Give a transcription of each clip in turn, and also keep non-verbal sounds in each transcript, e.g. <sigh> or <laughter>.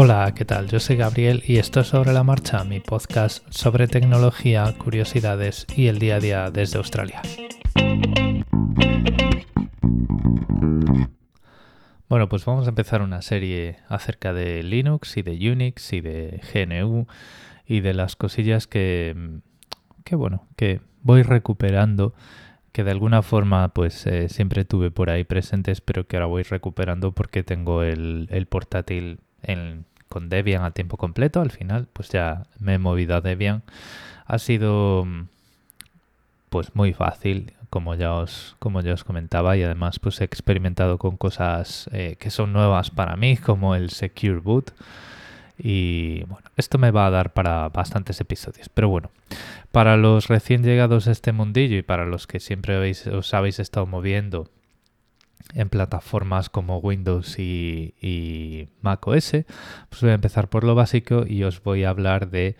Hola, ¿qué tal? Yo soy Gabriel y esto es Sobre la Marcha, mi podcast sobre tecnología, curiosidades y el día a día desde Australia. Bueno, pues vamos a empezar una serie acerca de Linux y de Unix y de GNU y de las cosillas que, que bueno, que voy recuperando que de alguna forma pues eh, siempre tuve por ahí presentes, pero que ahora voy recuperando porque tengo el, portátil con Debian a tiempo completo. Al final pues ya me he movido a Debian. Ha sido pues muy fácil, como ya os, como ya os comentaba, y además pues he experimentado con cosas eh, que son nuevas para mí, como el Secure Boot. Y bueno, esto me va a dar para bastantes episodios. Pero bueno, para los recién llegados a este mundillo y para los que siempre os habéis estado moviendo en plataformas como Windows y, y Mac OS, pues voy a empezar por lo básico y os voy a hablar de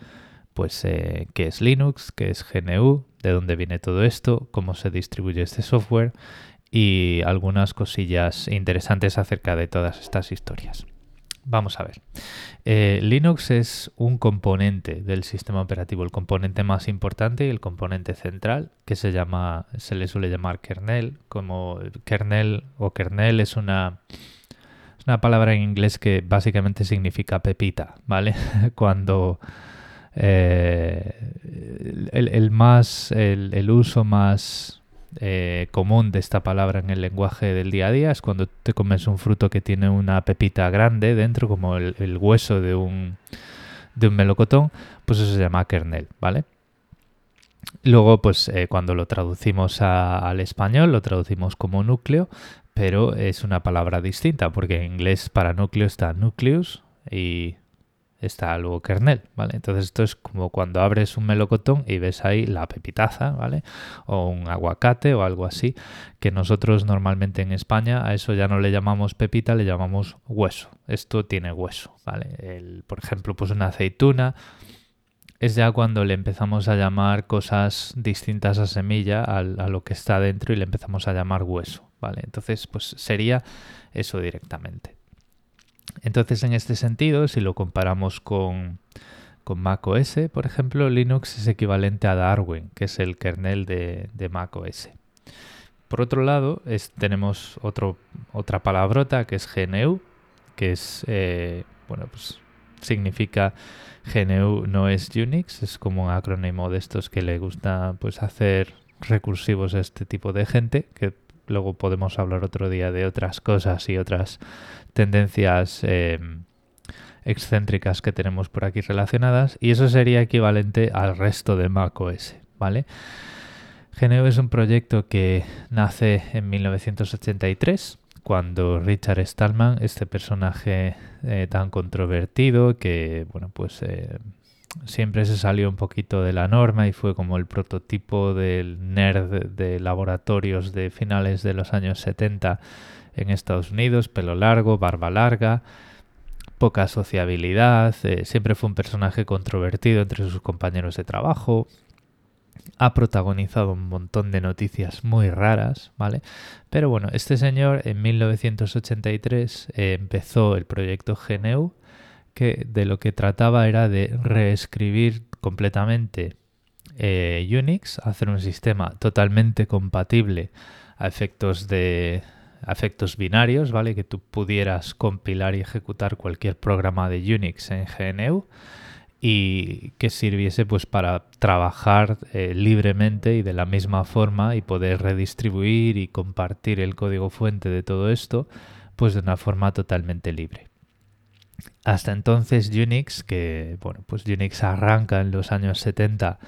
pues eh, qué es Linux, qué es GNU, de dónde viene todo esto, cómo se distribuye este software y algunas cosillas interesantes acerca de todas estas historias. Vamos a ver. Eh, Linux es un componente del sistema operativo, el componente más importante y el componente central, que se llama, se le suele llamar kernel. Como kernel o kernel es una, es una palabra en inglés que básicamente significa pepita, ¿vale? <laughs> Cuando eh, el, más, el uso más eh, común de esta palabra en el lenguaje del día a día es cuando te comes un fruto que tiene una pepita grande dentro, como el, hueso de un, de un melocotón, pues eso se llama kernel, ¿vale? Luego, pues eh, cuando lo traducimos al español, lo traducimos como núcleo, pero es una palabra distinta, porque en inglés para núcleo está nucleus y está luego kernel, ¿vale? Entonces esto es como cuando abres un melocotón y ves ahí la pepitaza, ¿vale? O un aguacate o algo así, que nosotros normalmente en España a eso ya no le llamamos pepita, le llamamos hueso. Esto tiene hueso, ¿vale? El, por ejemplo, pues una aceituna es ya cuando le empezamos a llamar cosas distintas a semilla a, a lo que está dentro y le empezamos a llamar hueso, ¿vale? Entonces, pues sería eso directamente. Entonces, en este sentido, si lo comparamos con, con Mac OS, por ejemplo, Linux es equivalente a Darwin, que es el kernel de, de Mac OS. Por otro lado, tenemos otro, otra palabrota que es GNU, que es, eh, bueno, pues significa GNU no es Unix, es como un acrónimo de estos que le gusta pues hacer recursivos a este tipo de gente, que luego podemos hablar otro día de otras cosas y otras tendencias em, excéntricas que tenemos por aquí relacionadas y eso sería equivalente al resto de macOS, ¿vale? GNU es un proyecto que nace en 1983 cuando Richard Stallman, este personaje eh, tan controvertido que, bueno, pues eh, siempre se salió un poquito de la norma y fue como el prototipo del nerd de laboratorios de finales de los años 70 en Estados Unidos, pelo largo, barba larga, poca sociabilidad, eh, siempre fue un personaje controvertido entre sus compañeros de trabajo, ha protagonizado un montón de noticias muy raras, ¿vale? Pero bueno, este señor en 1983 eh, empezó el proyecto GNU, de lo que trataba era de reescribir completamente eh, Unix, hacer un sistema totalmente compatible a efectos de, efectos binarios, ¿vale? Que tú pudieras compilar y ejecutar cualquier programa de Unix en GNU y que sirviese pues para trabajar eh, libremente y de la misma forma y poder redistribuir y compartir el código fuente de todo esto pues de una forma totalmente libre. Hasta entonces Unix, que bueno, pues Unix arranca en los años 70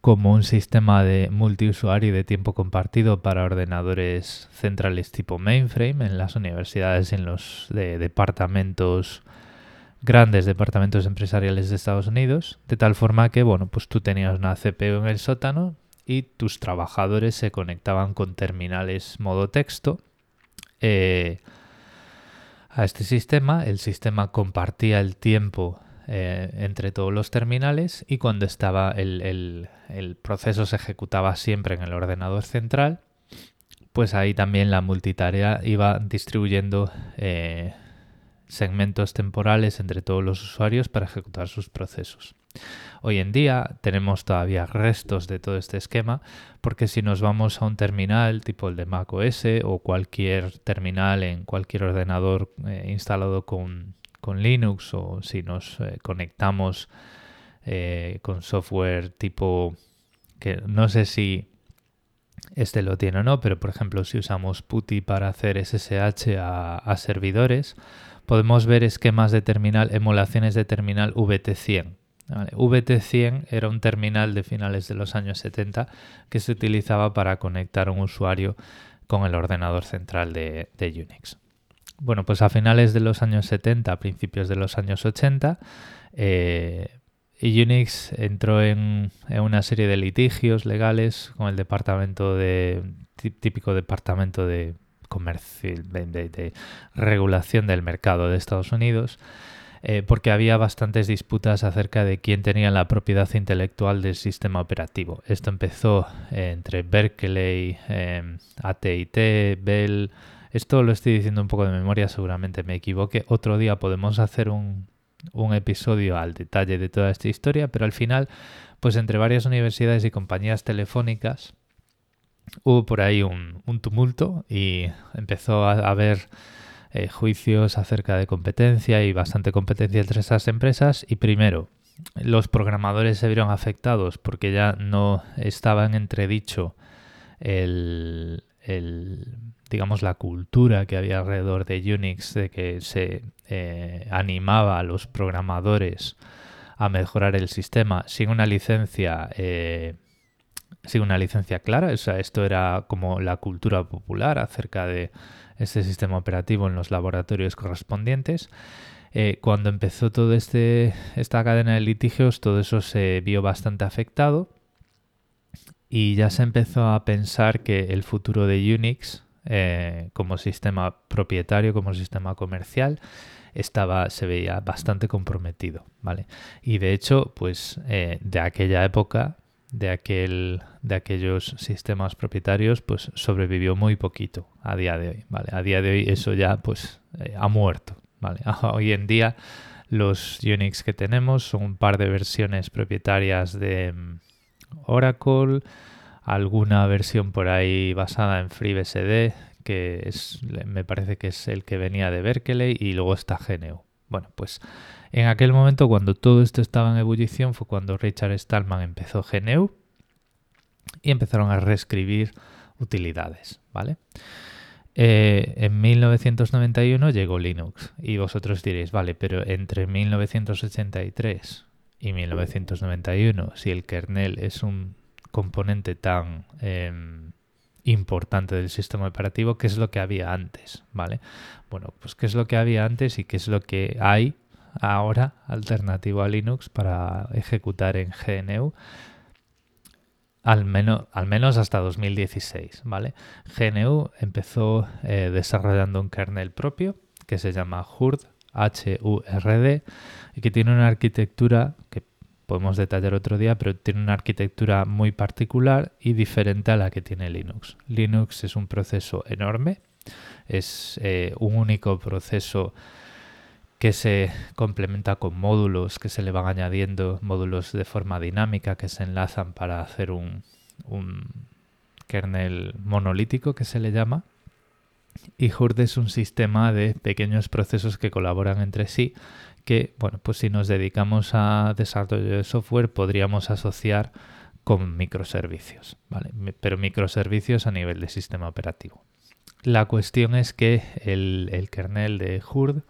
como un sistema de multiusuario y de tiempo compartido para ordenadores centrales tipo mainframe en las universidades en los departamentos grandes departamentos empresariales de Estados Unidos, de tal forma que bueno, pues tú tenías una CPU en el sótano y tus trabajadores se conectaban con terminales modo texto eh, a este sistema. El sistema compartía el tiempo eh, entre todos los terminales y cuando estaba el, proceso se ejecutaba siempre en el ordenador central, pues ahí también la multitarea iba distribuyendo eh, segmentos temporales entre todos los usuarios para ejecutar sus procesos. Hoy en día tenemos todavía restos de todo este esquema porque si nos vamos a un terminal tipo el de Mac OS o cualquier terminal en cualquier ordenador eh, instalado con, Linux o si nos eh, conectamos eh, con software tipo que no sé si este lo tiene o no, pero por ejemplo si usamos PuTTY para hacer SSH a, servidores, podemos ver esquemas de terminal, emulaciones de terminal VT100. VT100 era un terminal de finales de los años 70 que se utilizaba para conectar un usuario con el ordenador central de, Unix. Bueno, pues a finales de los años 70, a principios de los años 80, y Unix entró en, una serie de litigios legales con el departamento de típico departamento de comercio de, regulación del mercado de Estados Unidos eh, porque había bastantes disputas acerca de quién tenía la propiedad intelectual del sistema operativo. Esto empezó eh, entre Berkeley, eh, AT&T, Bell. Esto lo estoy diciendo un poco de memoria, seguramente me equivoque. Otro día podemos hacer un, un episodio al detalle de toda esta historia, pero al final, pues entre varias universidades y compañías telefónicas, hubo por ahí un, tumulto y empezó a haber eh, juicios acerca de competencia y bastante competencia entre esas empresas. Y primero, los programadores se vieron afectados porque ya no estaba en entredicho el, el digamos, la cultura que había alrededor de Unix, de que se eh, animaba a los programadores a mejorar el sistema sin una licencia, eh, sin una licencia clara. O sea, esto era como la cultura popular acerca de este sistema operativo en los laboratorios correspondientes. Eh, cuando empezó toda este, esta cadena de litigios, todo eso se vio bastante afectado y ya se empezó a pensar que el futuro de Unix eh, como sistema propietario, como sistema comercial, estaba, se veía bastante comprometido, ¿vale? Y de hecho, pues eh, de aquella época, de, aquel, de aquellos sistemas propietarios, pues sobrevivió muy poquito a día de hoy, ¿vale? A día de hoy eso ya, pues, eh, ha muerto, ¿vale? <laughs> Hoy en día los Unix que tenemos son un par de versiones propietarias de mm, Oracle, alguna versión por ahí basada en FreeBSD, que es, me parece que es el que venía de Berkeley, y luego está GNU. Bueno, pues en aquel momento, cuando todo esto estaba en ebullición, fue cuando Richard Stallman empezó GNU y empezaron a reescribir utilidades, ¿vale? Eh, en 1991 llegó Linux y vosotros diréis, vale, pero entre 1983 y 1991, si el kernel es un componente tan em, importante del sistema operativo, qué es lo que había antes, ¿vale? Bueno, pues qué es lo que había antes y qué es lo que hay ahora alternativo a Linux para ejecutar en GNU al menos, al menos hasta 2016, ¿vale? GNU empezó eh, desarrollando un kernel propio que se llama HURD, H-U-R-D, y que tiene una arquitectura que podemos detallar otro día, pero tiene una arquitectura muy particular y diferente a la que tiene Linux. Linux es un proceso enorme, es eh, un único proceso que se complementa con módulos que se le van añadiendo, módulos de forma dinámica que se enlazan para hacer un, un kernel monolítico que se le llama. Y Hurd es un sistema de pequeños procesos que colaboran entre sí que, bueno, pues si nos dedicamos a desarrollo de software podríamos asociar con microservicios, ¿vale? Pero microservicios a nivel de sistema operativo. La cuestión es que el, kernel de Hurd,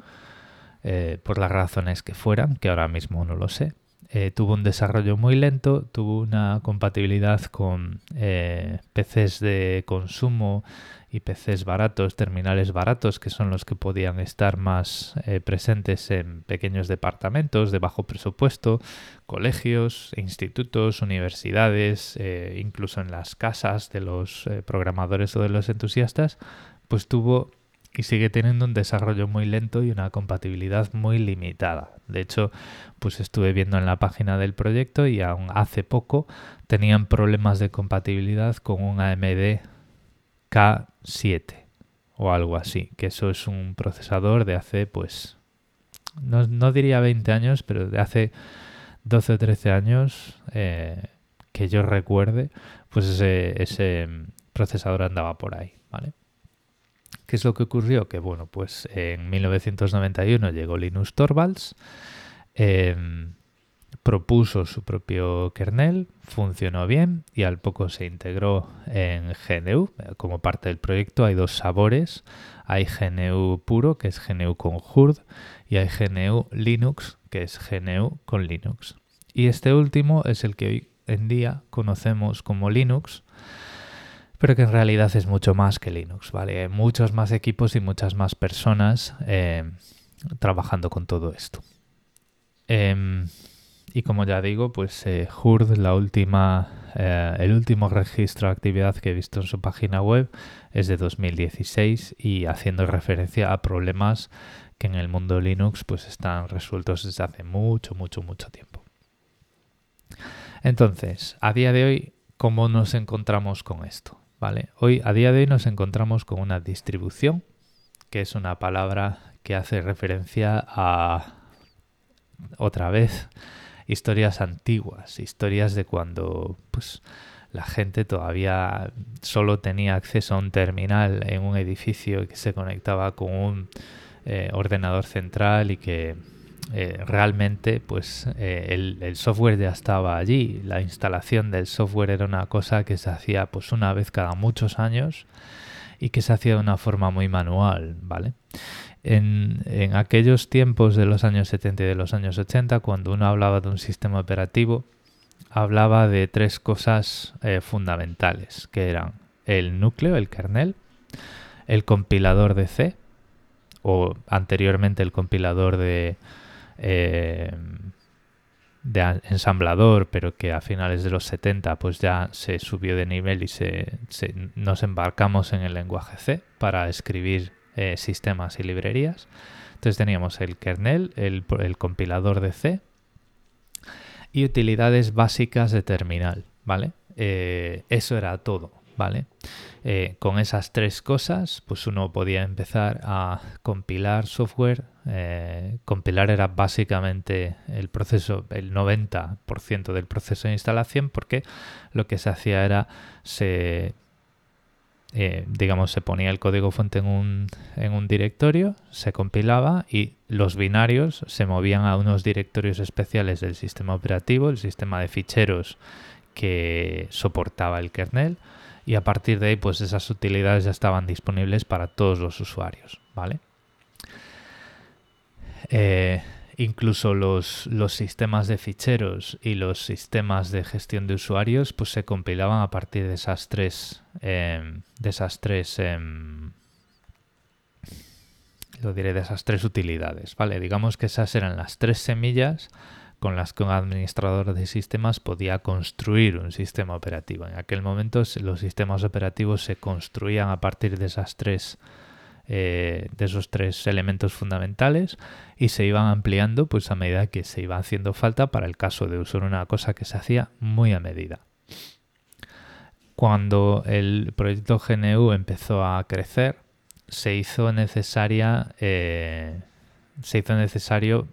eh, por las razones que fueran, que ahora mismo no lo sé, eh, tuvo un desarrollo muy lento, tuvo una compatibilidad con eh, PCs de consumo y PCs baratos, terminales baratos, que son los que podían estar más eh, presentes en pequeños departamentos de bajo presupuesto, colegios, institutos, universidades, incluso en las casas de los programadores o de los entusiastas, pues tuvo y sigue teniendo un desarrollo muy lento y una compatibilidad muy limitada. De hecho, pues estuve viendo en la página del proyecto y aún hace poco tenían problemas de compatibilidad con un AMD K7 o algo así, que eso es un procesador de hace pues no, diría 20 años, pero de hace 12 o 13 años eh, que yo recuerde, pues ese, ese procesador andaba por ahí, ¿vale? ¿Qué es lo que ocurrió? Que bueno, pues en 1991 llegó Linus Torvalds, em, propuso su propio kernel, funcionó bien y al poco se integró en GNU. Como parte del proyecto hay dos sabores, hay GNU puro, que es GNU con HURD, y hay GNU Linux, que es GNU con Linux. Y este último es el que hoy en día conocemos como Linux, pero que en realidad es mucho más que Linux, ¿vale? Hay muchos más equipos y muchas más personas eh, trabajando con todo esto. Em, y como ya digo, pues eh, la última, eh, el último registro de actividad que he visto en su página web es de 2016 y haciendo referencia a problemas que en el mundo Linux pues están resueltos desde hace mucho, mucho, mucho tiempo. Entonces, a día de hoy, ¿cómo nos encontramos con esto? ¿Vale? Hoy, a día de hoy, nos encontramos con una distribución, que es una palabra que hace referencia a otra vez historias antiguas, historias de cuando pues la gente todavía solo tenía acceso a un terminal en un edificio que se conectaba con un eh, ordenador central y que eh, realmente pues eh, el, software ya estaba allí. La instalación del software era una cosa que se hacía pues una vez cada muchos años y que se hacía de una forma muy manual, ¿vale? En, en aquellos tiempos de los años 70 y de los años 80, cuando uno hablaba de un sistema operativo, hablaba de tres cosas fundamentales, que eran el núcleo, el kernel, el compilador de C, o anteriormente el compilador de, eh, de ensamblador, pero que a finales de los 70 pues ya se subió de nivel y se, nos embarcamos en el lenguaje C para escribir eh, sistemas y librerías. Entonces teníamos el kernel, el, compilador de C y utilidades básicas de terminal, ¿vale? Eh, eso era todo. ¿Vale? Eh, con esas tres cosas, pues uno podía empezar a compilar software. Eh, compilar era básicamente el proceso, el 90% del proceso de instalación, porque lo que se hacía era se eh, digamos, se ponía el código fuente en un, en un, directorio, se compilaba y los binarios se movían a unos directorios especiales del sistema operativo, el sistema de ficheros que soportaba el kernel y a partir de ahí pues esas utilidades ya estaban disponibles para todos los usuarios, ¿vale? Eh, incluso los, los, sistemas de ficheros y los sistemas de gestión de usuarios pues se compilaban a partir de esas tres em, de esas tres em, lo diré de esas tres utilidades vale digamos que esas eran las tres semillas con las que un administrador de sistemas podía construir un sistema operativo. En aquel momento los sistemas operativos se construían a partir de esas tres eh, de esos tres elementos fundamentales y se iban ampliando pues a medida que se iba haciendo falta para el caso de usar una cosa que se hacía muy a medida. Cuando el proyecto GNU empezó a crecer, se hizo necesaria eh, se hizo necesario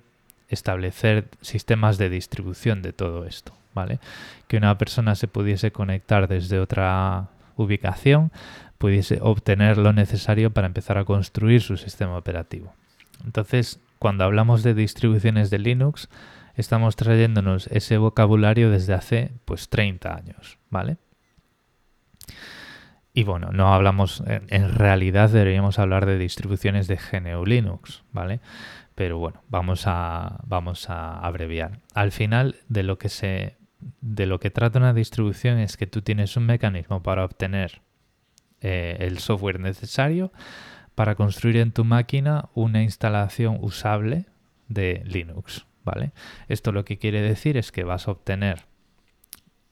establecer sistemas de distribución de todo esto, ¿vale? Que una persona se pudiese conectar desde otra ubicación, pudiese obtener lo necesario para empezar a construir su sistema operativo. Entonces, cuando hablamos de distribuciones de Linux, estamos trayéndonos ese vocabulario desde hace pues 30 años, ¿vale? Y bueno, no hablamos, en realidad deberíamos hablar de distribuciones de GNU Linux, ¿vale? Pero bueno, vamos a, vamos a abreviar. Al final, de lo que se de lo que trata una distribución es que tú tienes un mecanismo para obtener eh, el software necesario para construir en tu máquina una instalación usable de Linux, ¿vale? Esto lo que quiere decir es que vas a obtener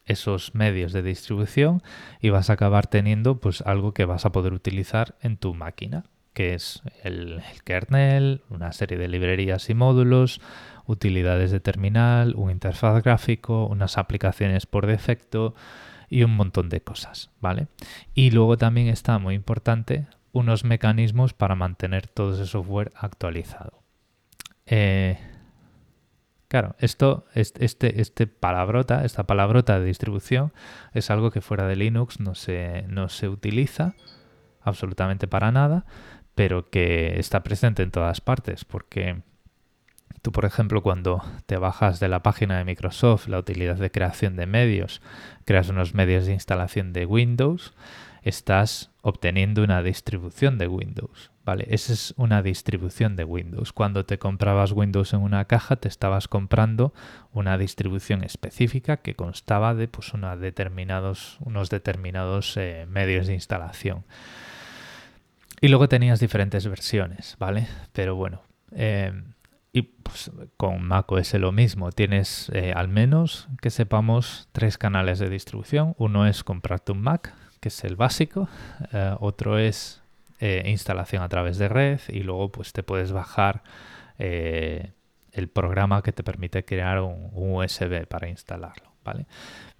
esos medios de distribución y vas a acabar teniendo pues algo que vas a poder utilizar en tu máquina que es el, kernel, una serie de librerías y módulos, utilidades de terminal, un interfaz gráfico, unas aplicaciones por defecto y un montón de cosas, ¿vale? Y luego también está muy importante unos mecanismos para mantener todo ese software actualizado. eh, claro, esto, este, este palabrota, esta palabrota de distribución es algo que fuera de Linux no se, no se utiliza absolutamente para nada, pero que está presente en todas partes, porque tú, por ejemplo, cuando te bajas de la página de Microsoft la utilidad de creación de medios, creas unos medios de instalación de Windows, estás obteniendo una distribución de Windows. ¿vale? Esa es una distribución de Windows. Cuando te comprabas Windows en una caja, te estabas comprando una distribución específica que constaba de pues, determinados, unos determinados eh, medios de instalación. Y luego tenías diferentes versiones, ¿vale? Pero bueno, eh, y pues, con macOS lo mismo. Tienes eh, al menos que sepamos tres canales de distribución. Uno es comprarte un Mac, que es el básico. Eh, otro es instalación a través de red. Y luego pues te puedes bajar el programa que te permite crear un, un USB para instalarlo, ¿vale?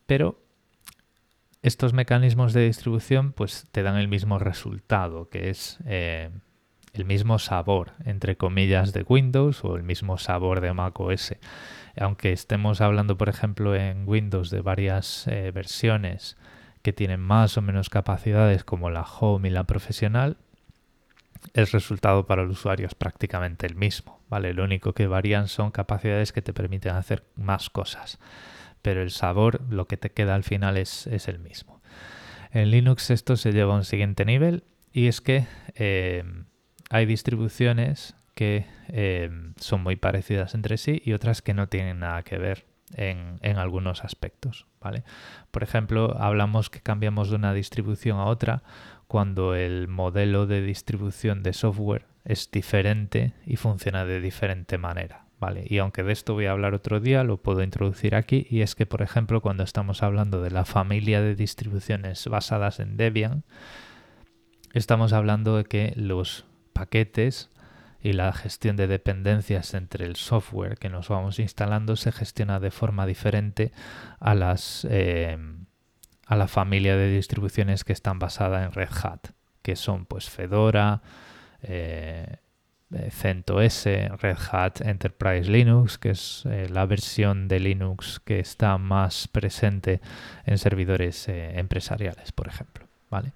Pero estos mecanismos de distribución pues te dan el mismo resultado, que es eh, el mismo sabor, entre comillas, de Windows o el mismo sabor de Mac OS. Aunque estemos hablando, por ejemplo, en Windows de varias eh, versiones que tienen más o menos capacidades como la Home y la Profesional, el resultado para el usuario es prácticamente el mismo, ¿vale? Lo único que varían son capacidades que te permiten hacer más cosas pero el sabor, lo que te queda al final es, el mismo. En Linux esto se lleva a un siguiente nivel y es que eh, hay distribuciones que eh, son muy parecidas entre sí y otras que no tienen nada que ver en, algunos aspectos. ¿vale? Por ejemplo, hablamos que cambiamos de una distribución a otra cuando el modelo de distribución de software es diferente y funciona de diferente manera. Y aunque de esto voy a hablar otro día, lo puedo introducir aquí y es que, por ejemplo, cuando estamos hablando de la familia de distribuciones basadas en Debian, estamos hablando de que los paquetes y la gestión de dependencias entre el software que nos vamos instalando se gestiona de forma diferente a las eh, a la familia de distribuciones que están basadas en Red Hat, que son pues Fedora, eh, CentOS, Red Hat Enterprise Linux, que es eh, la versión de Linux que está más presente en servidores eh, empresariales, por ejemplo. ¿vale?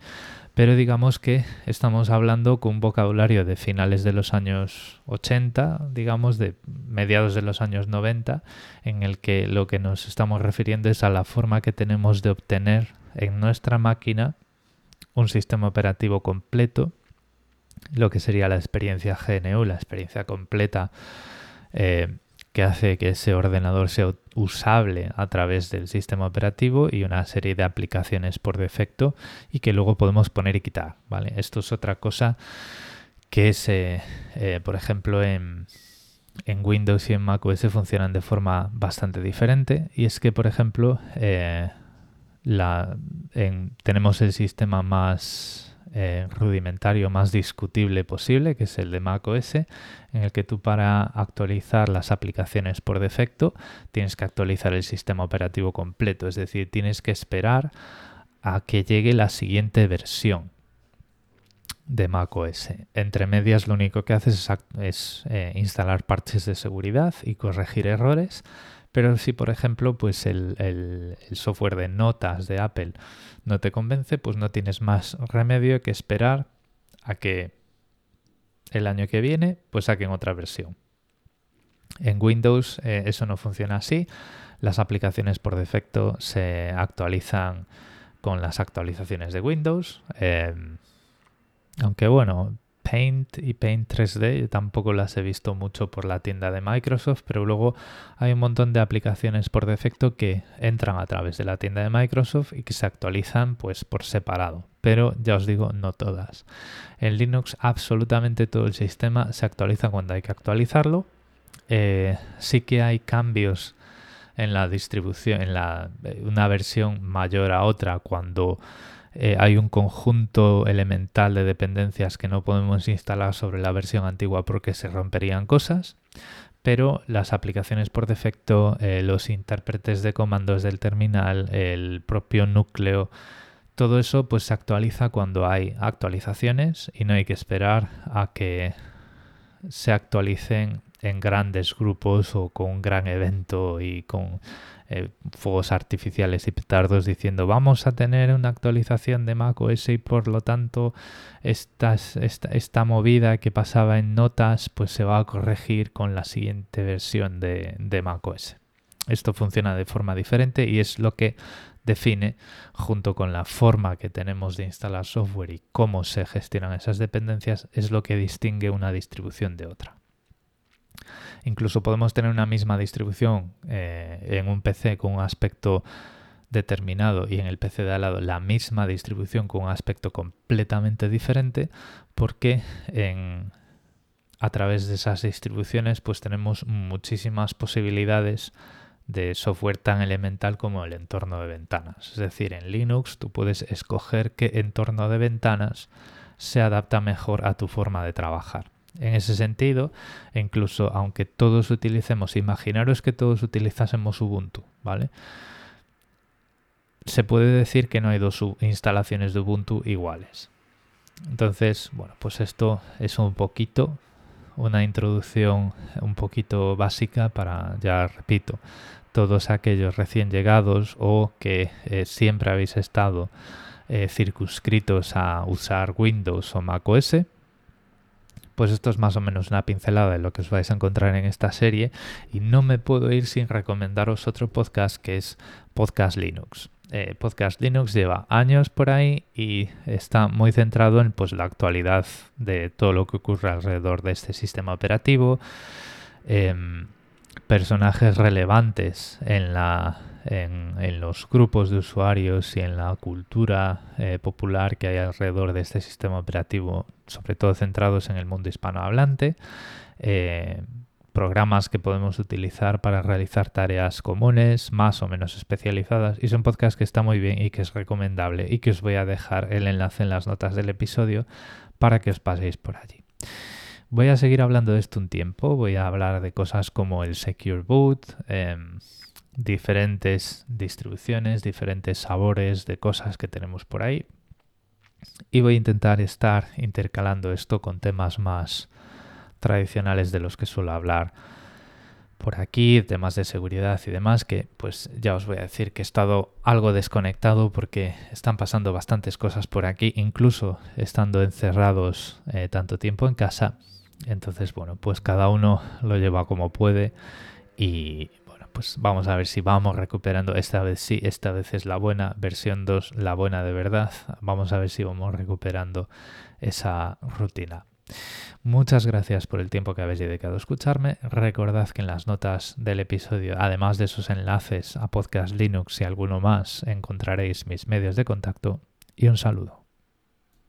Pero digamos que estamos hablando con un vocabulario de finales de los años 80, digamos, de mediados de los años 90, en el que lo que nos estamos refiriendo es a la forma que tenemos de obtener en nuestra máquina un sistema operativo completo lo que sería la experiencia GNU, la experiencia completa eh, que hace que ese ordenador sea usable a través del sistema operativo y una serie de aplicaciones por defecto y que luego podemos poner y quitar. ¿vale? Esto es otra cosa que es, eh, eh, por ejemplo, en, Windows y en macOS funcionan de forma bastante diferente y es que, por ejemplo, la, tenemos el sistema más eh, rudimentario más discutible posible, que es el de macOS, en el que tú para actualizar las aplicaciones por defecto tienes que actualizar el sistema operativo completo, es decir, tienes que esperar a que llegue la siguiente versión de macOS. Entre medias lo único que haces es, eh, instalar parches de seguridad y corregir errores, pero si por ejemplo pues el software de notas de Apple no te convence, pues no tienes más remedio que esperar a que el año que viene pues saquen otra versión. En Windows eh, eso no funciona así. Las aplicaciones por defecto se actualizan con las actualizaciones de Windows. Eh, aunque bueno, Paint y Paint 3D tampoco las he visto mucho por la tienda de Microsoft, pero luego hay un montón de aplicaciones por defecto que entran a través de la tienda de Microsoft y que se actualizan pues por separado. Pero ya os digo, no todas. En Linux absolutamente todo el sistema se actualiza cuando hay que actualizarlo. Eh, sí que hay cambios en la distribución, en la, una versión mayor a otra cuando eh, hay un conjunto elemental de dependencias que no podemos instalar sobre la versión antigua porque se romperían cosas, pero las aplicaciones por defecto, eh, los intérpretes de comandos del terminal, el propio núcleo, todo eso pues se actualiza cuando hay actualizaciones y no hay que esperar a que se actualicen en grandes grupos o con un gran evento y con eh, fuegos artificiales y petardos diciendo vamos a tener una actualización de macOS y por lo tanto esta, esta, movida que pasaba en notas pues se va a corregir con la siguiente versión de, de macOS. Esto funciona de forma diferente y es lo que define, junto con la forma que tenemos de instalar software y cómo se gestionan esas dependencias, es lo que distingue una distribución de otra. Incluso podemos tener una misma distribución eh, en un PC con un aspecto determinado y en el PC de al lado la misma distribución con un aspecto completamente diferente porque a través de esas distribuciones pues tenemos muchísimas posibilidades de software tan elemental como el entorno de ventanas. Es decir, en Linux tú puedes escoger qué entorno de ventanas se adapta mejor a tu forma de trabajar. En ese sentido, incluso aunque todos utilicemos, imaginaros que todos utilizásemos Ubuntu, ¿vale? Se puede decir que no hay dos instalaciones de Ubuntu iguales. Entonces, bueno, pues esto es un poquito una introducción un poquito básica para, ya repito, todos aquellos recién llegados o que eh, siempre habéis estado eh, circunscritos a usar Windows o macOS pues esto es más o menos una pincelada de lo que os vais a encontrar en esta serie y no me puedo ir sin recomendaros otro podcast que es Podcast Linux. Eh, podcast Linux lleva años por ahí y está muy centrado en pues, la actualidad de todo lo que ocurre alrededor de este sistema operativo, em, personajes relevantes en la en, los grupos de usuarios y en la cultura eh, popular que hay alrededor de este sistema operativo, sobre todo centrados en el mundo hispanohablante. Eh, programas que podemos utilizar para realizar tareas comunes, más o menos especializadas. Y es un podcast que está muy bien y que es recomendable y que os voy a dejar el enlace en las notas del episodio para que os paséis por allí. Voy a seguir hablando de esto un tiempo, voy a hablar de cosas como el Secure Boot, em, diferentes distribuciones, diferentes sabores de cosas que tenemos por ahí. Y voy a intentar estar intercalando esto con temas más tradicionales de los que suelo hablar por aquí, temas de seguridad y demás, que pues ya os voy a decir que he estado algo desconectado porque están pasando bastantes cosas por aquí, incluso estando encerrados eh, tanto tiempo en casa. Entonces, bueno, pues cada uno lo lleva como puede y pues vamos a ver si vamos recuperando. Esta vez sí, esta vez es la buena. Versión 2, la buena de verdad. Vamos a ver si vamos recuperando esa rutina. Muchas gracias por el tiempo que habéis dedicado a escucharme. Recordad que en las notas del episodio, además de esos enlaces a Podcast Linux y alguno más, encontraréis mis medios de contacto y un saludo.